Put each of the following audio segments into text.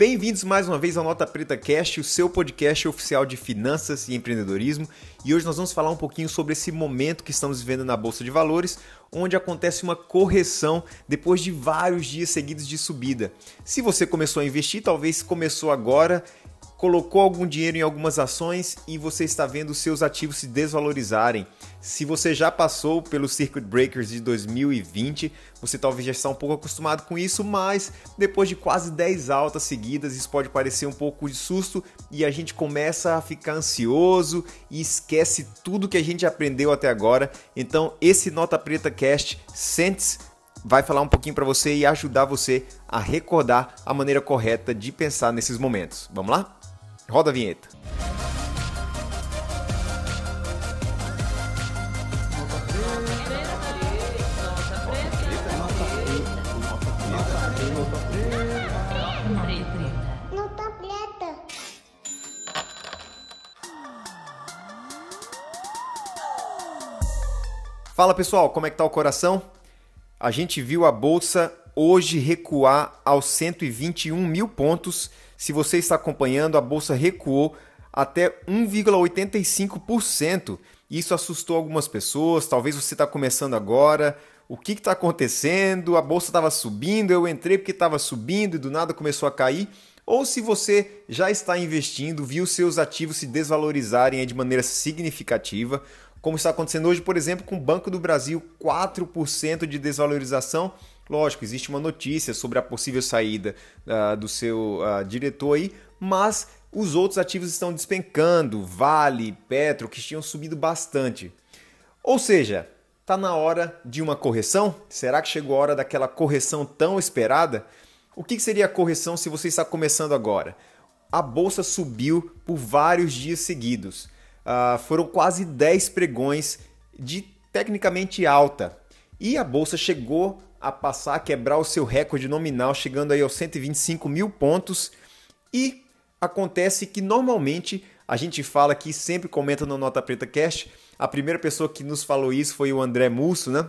Bem-vindos mais uma vez ao Nota Preta Cast, o seu podcast oficial de finanças e empreendedorismo. E hoje nós vamos falar um pouquinho sobre esse momento que estamos vivendo na Bolsa de Valores, onde acontece uma correção depois de vários dias seguidos de subida. Se você começou a investir, talvez começou agora colocou algum dinheiro em algumas ações e você está vendo seus ativos se desvalorizarem. Se você já passou pelos Circuit Breakers de 2020, você talvez já está um pouco acostumado com isso, mas depois de quase 10 altas seguidas, isso pode parecer um pouco de susto e a gente começa a ficar ansioso e esquece tudo que a gente aprendeu até agora. Então, esse Nota Preta Cast sente vai falar um pouquinho para você e ajudar você a recordar a maneira correta de pensar nesses momentos. Vamos lá? Roda a vinheta. Fala pessoal, como é que tá o coração? A gente viu a bolsa hoje recuar aos 121 mil pontos. Se você está acompanhando, a bolsa recuou até 1,85%. Isso assustou algumas pessoas. Talvez você está começando agora. O que está acontecendo? A bolsa estava subindo, eu entrei porque estava subindo e do nada começou a cair. Ou se você já está investindo, viu seus ativos se desvalorizarem de maneira significativa, como está acontecendo hoje, por exemplo, com o Banco do Brasil, 4% de desvalorização. Lógico, existe uma notícia sobre a possível saída uh, do seu uh, diretor aí, mas os outros ativos estão despencando, Vale, Petro, que tinham subido bastante. Ou seja, está na hora de uma correção? Será que chegou a hora daquela correção tão esperada? O que seria a correção se você está começando agora? A bolsa subiu por vários dias seguidos. Uh, foram quase 10 pregões de tecnicamente alta. E a bolsa chegou a passar a quebrar o seu recorde nominal, chegando aí aos 125 mil pontos. E acontece que normalmente a gente fala aqui, sempre comenta no Nota Preta Cash. A primeira pessoa que nos falou isso foi o André Musso, né?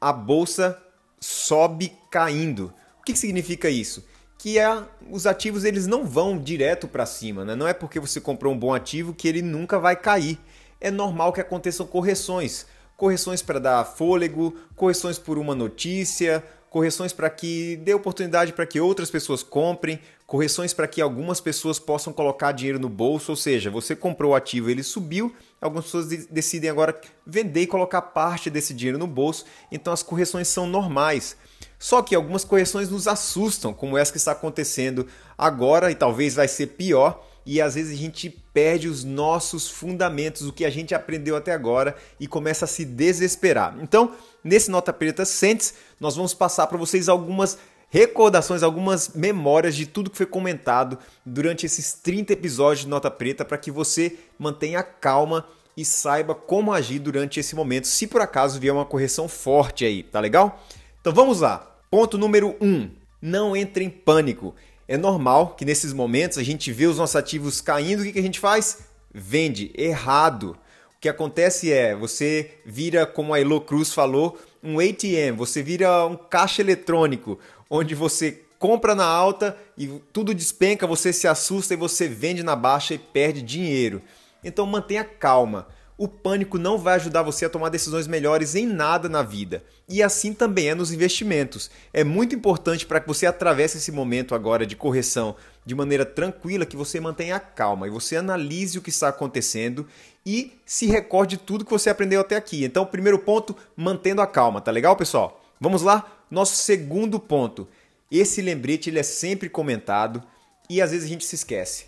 A bolsa sobe caindo. O que significa isso? que é, os ativos eles não vão direto para cima, né? Não é porque você comprou um bom ativo que ele nunca vai cair. É normal que aconteçam correções, correções para dar fôlego, correções por uma notícia, correções para que dê oportunidade para que outras pessoas comprem, correções para que algumas pessoas possam colocar dinheiro no bolso, ou seja, você comprou o ativo, ele subiu, algumas pessoas decidem agora vender e colocar parte desse dinheiro no bolso, então as correções são normais. Só que algumas correções nos assustam, como essa que está acontecendo agora e talvez vai ser pior, e às vezes a gente perde os nossos fundamentos, o que a gente aprendeu até agora e começa a se desesperar. Então, nesse Nota Preta Sentes, nós vamos passar para vocês algumas recordações, algumas memórias de tudo que foi comentado durante esses 30 episódios de Nota Preta para que você mantenha calma e saiba como agir durante esse momento, se por acaso vier uma correção forte aí, tá legal? Então vamos lá. Ponto número 1. Um, não entre em pânico. É normal que nesses momentos a gente vê os nossos ativos caindo, o que a gente faz? Vende errado. O que acontece é, você vira, como a Elo Cruz falou, um ATM, você vira um caixa eletrônico, onde você compra na alta e tudo despenca, você se assusta e você vende na baixa e perde dinheiro. Então mantenha calma o pânico não vai ajudar você a tomar decisões melhores em nada na vida. E assim também é nos investimentos. É muito importante para que você atravesse esse momento agora de correção de maneira tranquila, que você mantenha a calma e você analise o que está acontecendo e se recorde tudo que você aprendeu até aqui. Então, primeiro ponto, mantendo a calma, tá legal, pessoal? Vamos lá? Nosso segundo ponto. Esse lembrete ele é sempre comentado e às vezes a gente se esquece.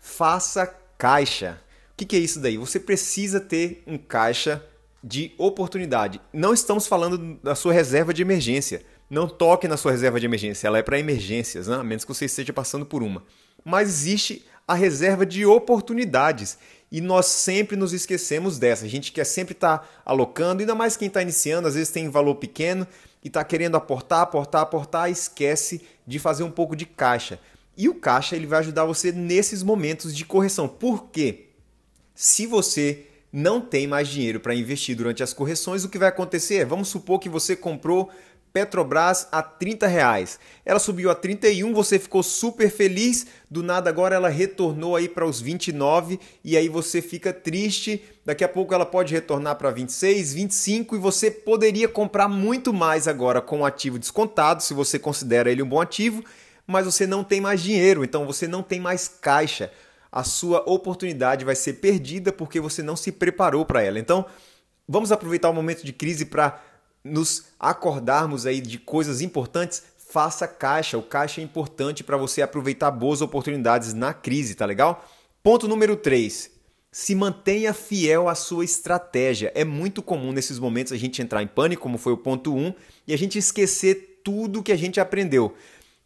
Faça caixa. O que, que é isso daí? Você precisa ter um caixa de oportunidade. Não estamos falando da sua reserva de emergência. Não toque na sua reserva de emergência, ela é para emergências, né? a menos que você esteja passando por uma. Mas existe a reserva de oportunidades e nós sempre nos esquecemos dessa. A gente quer sempre estar tá alocando, ainda mais quem está iniciando, às vezes tem valor pequeno e está querendo aportar, aportar, aportar, esquece de fazer um pouco de caixa. E o caixa ele vai ajudar você nesses momentos de correção. Por quê? Se você não tem mais dinheiro para investir durante as correções, o que vai acontecer? Vamos supor que você comprou Petrobras a 30 reais. Ela subiu a 31, você ficou super feliz, do nada agora ela retornou aí para os 29 e aí você fica triste. Daqui a pouco ela pode retornar para 26, 25 e você poderia comprar muito mais agora com o ativo descontado, se você considera ele um bom ativo, mas você não tem mais dinheiro, então você não tem mais caixa. A sua oportunidade vai ser perdida porque você não se preparou para ela. Então, vamos aproveitar o momento de crise para nos acordarmos aí de coisas importantes, faça caixa. O caixa é importante para você aproveitar boas oportunidades na crise, tá legal? Ponto número 3. Se mantenha fiel à sua estratégia. É muito comum nesses momentos a gente entrar em pânico, como foi o ponto 1, e a gente esquecer tudo que a gente aprendeu.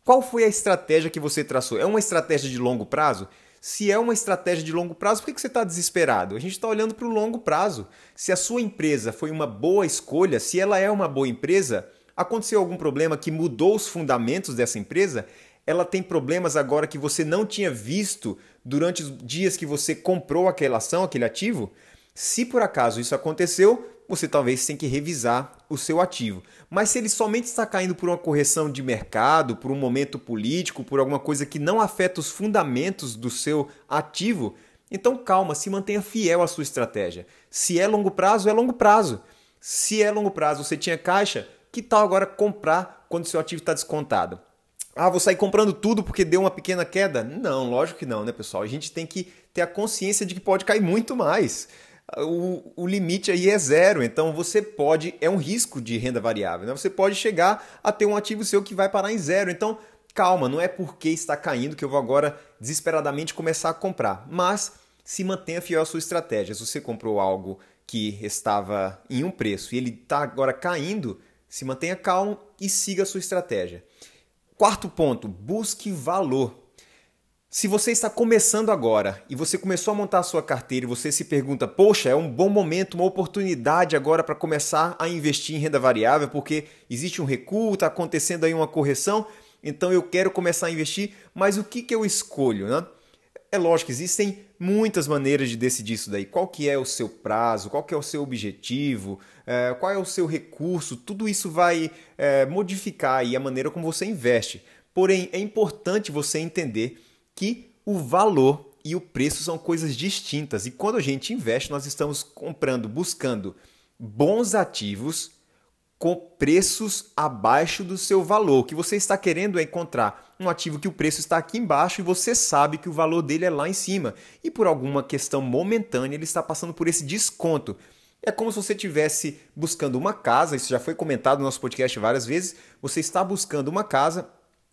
Qual foi a estratégia que você traçou? É uma estratégia de longo prazo? Se é uma estratégia de longo prazo, por que você está desesperado? A gente está olhando para o longo prazo. Se a sua empresa foi uma boa escolha, se ela é uma boa empresa, aconteceu algum problema que mudou os fundamentos dessa empresa, ela tem problemas agora que você não tinha visto durante os dias que você comprou aquela ação, aquele ativo. Se por acaso isso aconteceu, você talvez tenha que revisar o seu ativo. Mas se ele somente está caindo por uma correção de mercado, por um momento político, por alguma coisa que não afeta os fundamentos do seu ativo, então calma, se mantenha fiel à sua estratégia. Se é longo prazo, é longo prazo. Se é longo prazo, você tinha caixa, que tal agora comprar quando seu ativo está descontado? Ah, vou sair comprando tudo porque deu uma pequena queda? Não, lógico que não, né, pessoal? A gente tem que ter a consciência de que pode cair muito mais o, o limite aí é zero. Então você pode, é um risco de renda variável, né? Você pode chegar a ter um ativo seu que vai parar em zero. Então, calma, não é porque está caindo que eu vou agora desesperadamente começar a comprar. Mas se mantenha fiel à sua estratégia. Se você comprou algo que estava em um preço e ele está agora caindo, se mantenha calmo e siga a sua estratégia. Quarto ponto, busque valor. Se você está começando agora e você começou a montar a sua carteira e você se pergunta, poxa, é um bom momento, uma oportunidade agora para começar a investir em renda variável porque existe um recuo, está acontecendo aí uma correção, então eu quero começar a investir, mas o que, que eu escolho? Né? É lógico, existem muitas maneiras de decidir isso daí. Qual que é o seu prazo, qual que é o seu objetivo, é, qual é o seu recurso, tudo isso vai é, modificar a maneira como você investe. Porém, é importante você entender que o valor e o preço são coisas distintas. E quando a gente investe, nós estamos comprando, buscando bons ativos com preços abaixo do seu valor. O que você está querendo é encontrar um ativo que o preço está aqui embaixo e você sabe que o valor dele é lá em cima. E por alguma questão momentânea ele está passando por esse desconto. É como se você estivesse buscando uma casa, isso já foi comentado no nosso podcast várias vezes. Você está buscando uma casa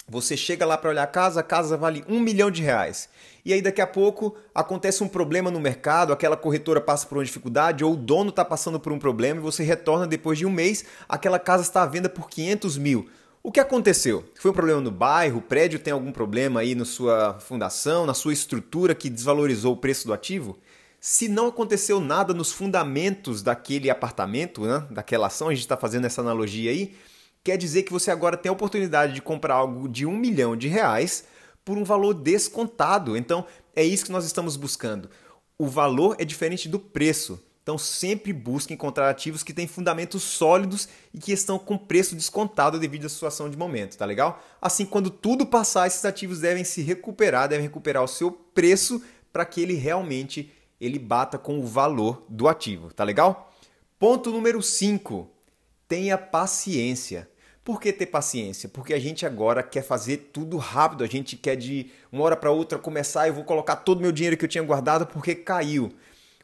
você chega lá para olhar a casa, a casa vale um milhão de reais. E aí daqui a pouco acontece um problema no mercado, aquela corretora passa por uma dificuldade ou o dono está passando por um problema e você retorna depois de um mês, aquela casa está à venda por 500 mil. O que aconteceu? Foi um problema no bairro? O prédio tem algum problema aí na sua fundação, na sua estrutura que desvalorizou o preço do ativo? Se não aconteceu nada nos fundamentos daquele apartamento, né, daquela ação, a gente está fazendo essa analogia aí, quer dizer que você agora tem a oportunidade de comprar algo de um milhão de reais por um valor descontado. Então, é isso que nós estamos buscando. O valor é diferente do preço. Então, sempre busque encontrar ativos que têm fundamentos sólidos e que estão com preço descontado devido à situação de momento, tá legal? Assim, quando tudo passar, esses ativos devem se recuperar, devem recuperar o seu preço para que ele realmente ele bata com o valor do ativo, tá legal? Ponto número 5. Tenha paciência. Por que ter paciência? Porque a gente agora quer fazer tudo rápido, a gente quer de uma hora para outra começar, eu vou colocar todo o meu dinheiro que eu tinha guardado porque caiu.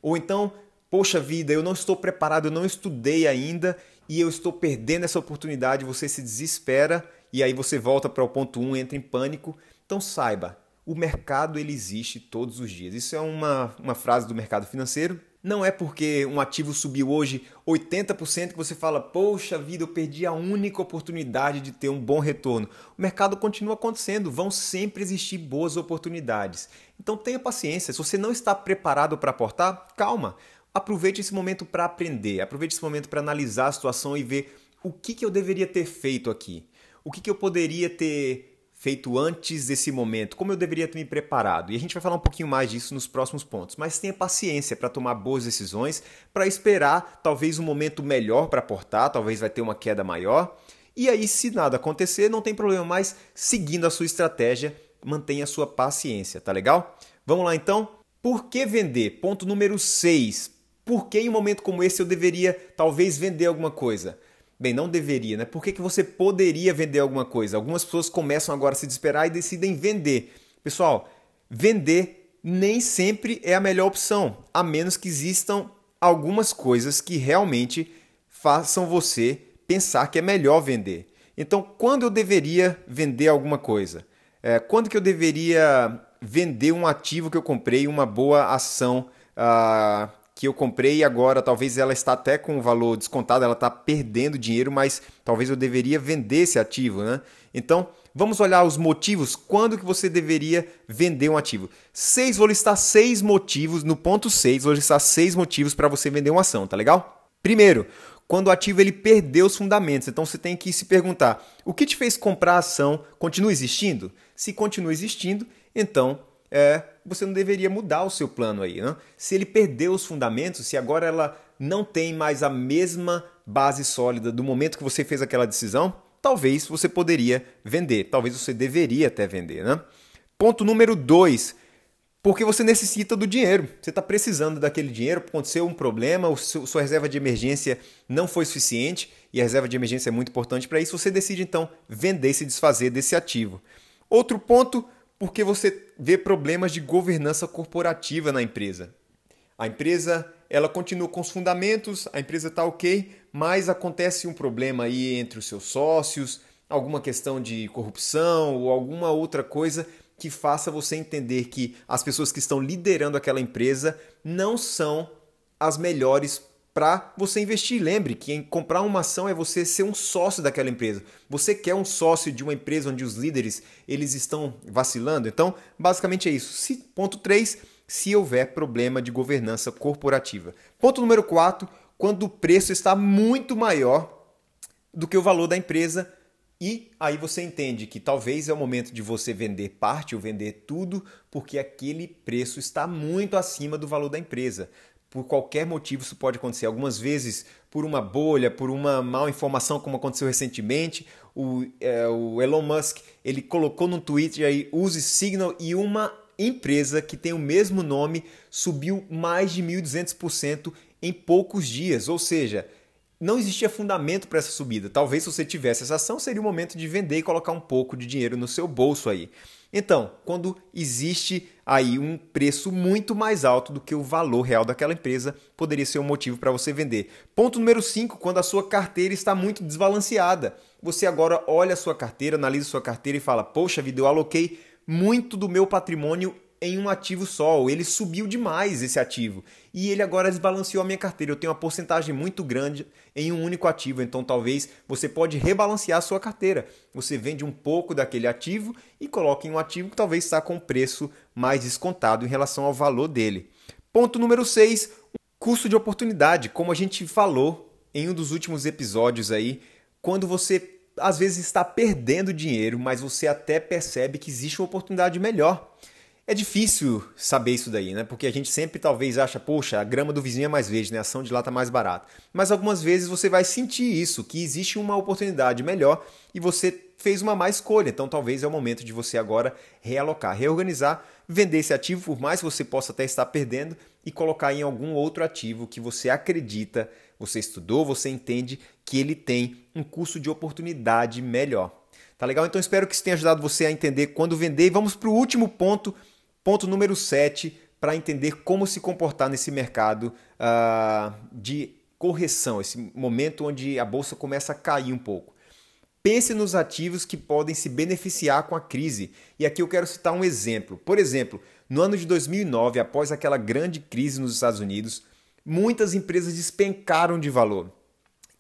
Ou então, poxa vida, eu não estou preparado, eu não estudei ainda e eu estou perdendo essa oportunidade, você se desespera e aí você volta para o ponto 1, um, entra em pânico. Então saiba, o mercado ele existe todos os dias. Isso é uma, uma frase do mercado financeiro não é porque um ativo subiu hoje 80% que você fala, poxa vida, eu perdi a única oportunidade de ter um bom retorno. O mercado continua acontecendo, vão sempre existir boas oportunidades. Então tenha paciência. Se você não está preparado para aportar, calma. Aproveite esse momento para aprender, aproveite esse momento para analisar a situação e ver o que, que eu deveria ter feito aqui. O que, que eu poderia ter feito antes desse momento? Como eu deveria ter me preparado? E a gente vai falar um pouquinho mais disso nos próximos pontos. Mas tenha paciência para tomar boas decisões, para esperar talvez um momento melhor para aportar, talvez vai ter uma queda maior. E aí, se nada acontecer, não tem problema mais, seguindo a sua estratégia, mantenha a sua paciência, tá legal? Vamos lá então? Por que vender? Ponto número 6. Por que em um momento como esse eu deveria talvez vender alguma coisa? Bem, não deveria, né? Por que, que você poderia vender alguma coisa? Algumas pessoas começam agora a se desesperar e decidem vender. Pessoal, vender nem sempre é a melhor opção, a menos que existam algumas coisas que realmente façam você pensar que é melhor vender. Então, quando eu deveria vender alguma coisa? É, quando que eu deveria vender um ativo que eu comprei, uma boa ação uh, que eu comprei e agora talvez ela está até com o valor descontado, ela está perdendo dinheiro, mas talvez eu deveria vender esse ativo, né? Então, vamos olhar os motivos, quando que você deveria vender um ativo. Seis, vou listar seis motivos, no ponto 6, vou listar seis motivos para você vender uma ação, tá legal? Primeiro, quando o ativo ele perdeu os fundamentos. Então você tem que se perguntar: o que te fez comprar a ação continua existindo? Se continua existindo, então é, você não deveria mudar o seu plano aí. Né? Se ele perdeu os fundamentos, se agora ela não tem mais a mesma base sólida do momento que você fez aquela decisão, talvez você poderia vender, talvez você deveria até vender. Né? Ponto número 2 porque você necessita do dinheiro. Você está precisando daquele dinheiro, aconteceu um problema, seu, sua reserva de emergência não foi suficiente e a reserva de emergência é muito importante para isso. Você decide então vender se desfazer desse ativo. Outro ponto, porque você vê problemas de governança corporativa na empresa. A empresa ela continua com os fundamentos, a empresa está ok, mas acontece um problema aí entre os seus sócios, alguma questão de corrupção ou alguma outra coisa que faça você entender que as pessoas que estão liderando aquela empresa não são as melhores para você investir. Lembre que em comprar uma ação é você ser um sócio daquela empresa. Você quer um sócio de uma empresa onde os líderes eles estão vacilando? Então, basicamente é isso. Se, ponto 3, se houver problema de governança corporativa. Ponto número 4, quando o preço está muito maior do que o valor da empresa e aí você entende que talvez é o momento de você vender parte ou vender tudo, porque aquele preço está muito acima do valor da empresa. Por qualquer motivo isso pode acontecer. Algumas vezes por uma bolha, por uma mal informação, como aconteceu recentemente. O, é, o Elon Musk ele colocou no Twitter aí use Signal e uma empresa que tem o mesmo nome subiu mais de 1.200% em poucos dias. Ou seja, não existia fundamento para essa subida. Talvez se você tivesse essa ação, seria o momento de vender e colocar um pouco de dinheiro no seu bolso aí. Então, quando existe aí um preço muito mais alto do que o valor real daquela empresa, poderia ser um motivo para você vender. Ponto número 5, quando a sua carteira está muito desbalanceada. Você agora olha a sua carteira, analisa a sua carteira e fala: "Poxa vida, eu aloquei muito do meu patrimônio em um ativo só, ele subiu demais esse ativo e ele agora desbalanceou a minha carteira. Eu tenho uma porcentagem muito grande em um único ativo, então talvez você pode rebalancear a sua carteira. Você vende um pouco daquele ativo e coloca em um ativo que talvez está com preço mais descontado em relação ao valor dele. Ponto número 6, custo de oportunidade, como a gente falou em um dos últimos episódios aí, quando você às vezes está perdendo dinheiro, mas você até percebe que existe uma oportunidade melhor. É difícil saber isso daí, né? Porque a gente sempre talvez acha, poxa, a grama do vizinho é mais verde, né? A ação de lá tá mais barata. Mas algumas vezes você vai sentir isso, que existe uma oportunidade melhor e você fez uma má escolha. Então talvez é o momento de você agora realocar, reorganizar, vender esse ativo, por mais que você possa até estar perdendo, e colocar em algum outro ativo que você acredita, você estudou, você entende que ele tem um custo de oportunidade melhor. Tá legal? Então espero que isso tenha ajudado você a entender quando vender. E vamos para o último ponto Ponto número 7, para entender como se comportar nesse mercado uh, de correção, esse momento onde a bolsa começa a cair um pouco. Pense nos ativos que podem se beneficiar com a crise. E aqui eu quero citar um exemplo. Por exemplo, no ano de 2009, após aquela grande crise nos Estados Unidos, muitas empresas despencaram de valor.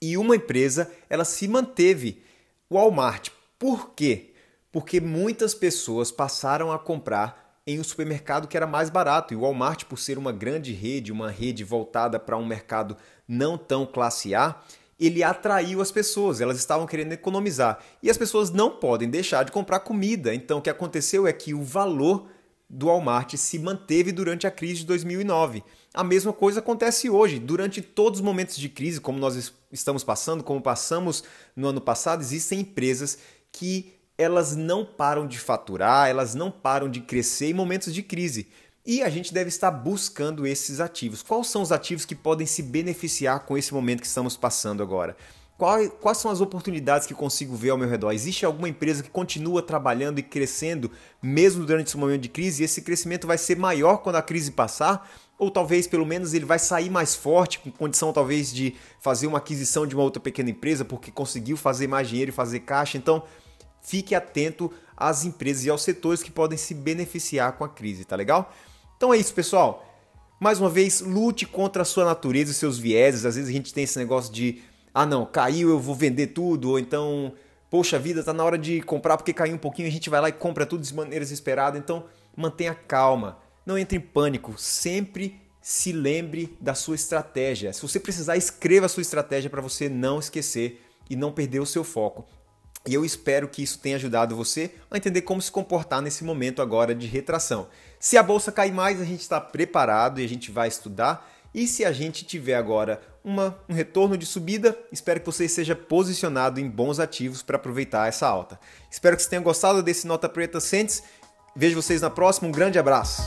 E uma empresa, ela se manteve, Walmart. Por quê? Porque muitas pessoas passaram a comprar em um supermercado que era mais barato. E o Walmart, por ser uma grande rede, uma rede voltada para um mercado não tão classe A, ele atraiu as pessoas, elas estavam querendo economizar. E as pessoas não podem deixar de comprar comida. Então o que aconteceu é que o valor do Walmart se manteve durante a crise de 2009. A mesma coisa acontece hoje. Durante todos os momentos de crise, como nós estamos passando, como passamos no ano passado, existem empresas que elas não param de faturar, elas não param de crescer em momentos de crise. E a gente deve estar buscando esses ativos. Quais são os ativos que podem se beneficiar com esse momento que estamos passando agora? Quais, quais são as oportunidades que consigo ver ao meu redor? Existe alguma empresa que continua trabalhando e crescendo mesmo durante esse momento de crise e esse crescimento vai ser maior quando a crise passar? Ou talvez pelo menos ele vai sair mais forte, com condição talvez de fazer uma aquisição de uma outra pequena empresa porque conseguiu fazer mais dinheiro e fazer caixa. Então fique atento às empresas e aos setores que podem se beneficiar com a crise, tá legal? Então é isso, pessoal. Mais uma vez, lute contra a sua natureza e seus vieses. Às vezes a gente tem esse negócio de ah não, caiu, eu vou vender tudo, ou então, poxa vida, tá na hora de comprar porque caiu um pouquinho, a gente vai lá e compra tudo de maneira desesperada. Então, mantenha calma, não entre em pânico, sempre se lembre da sua estratégia. Se você precisar, escreva a sua estratégia para você não esquecer e não perder o seu foco. E eu espero que isso tenha ajudado você a entender como se comportar nesse momento agora de retração. Se a bolsa cair mais, a gente está preparado e a gente vai estudar e se a gente tiver agora uma, um retorno de subida, espero que você esteja posicionado em bons ativos para aproveitar essa alta. Espero que você tenha gostado desse Nota Preta Sentes. Vejo vocês na próxima. Um grande abraço.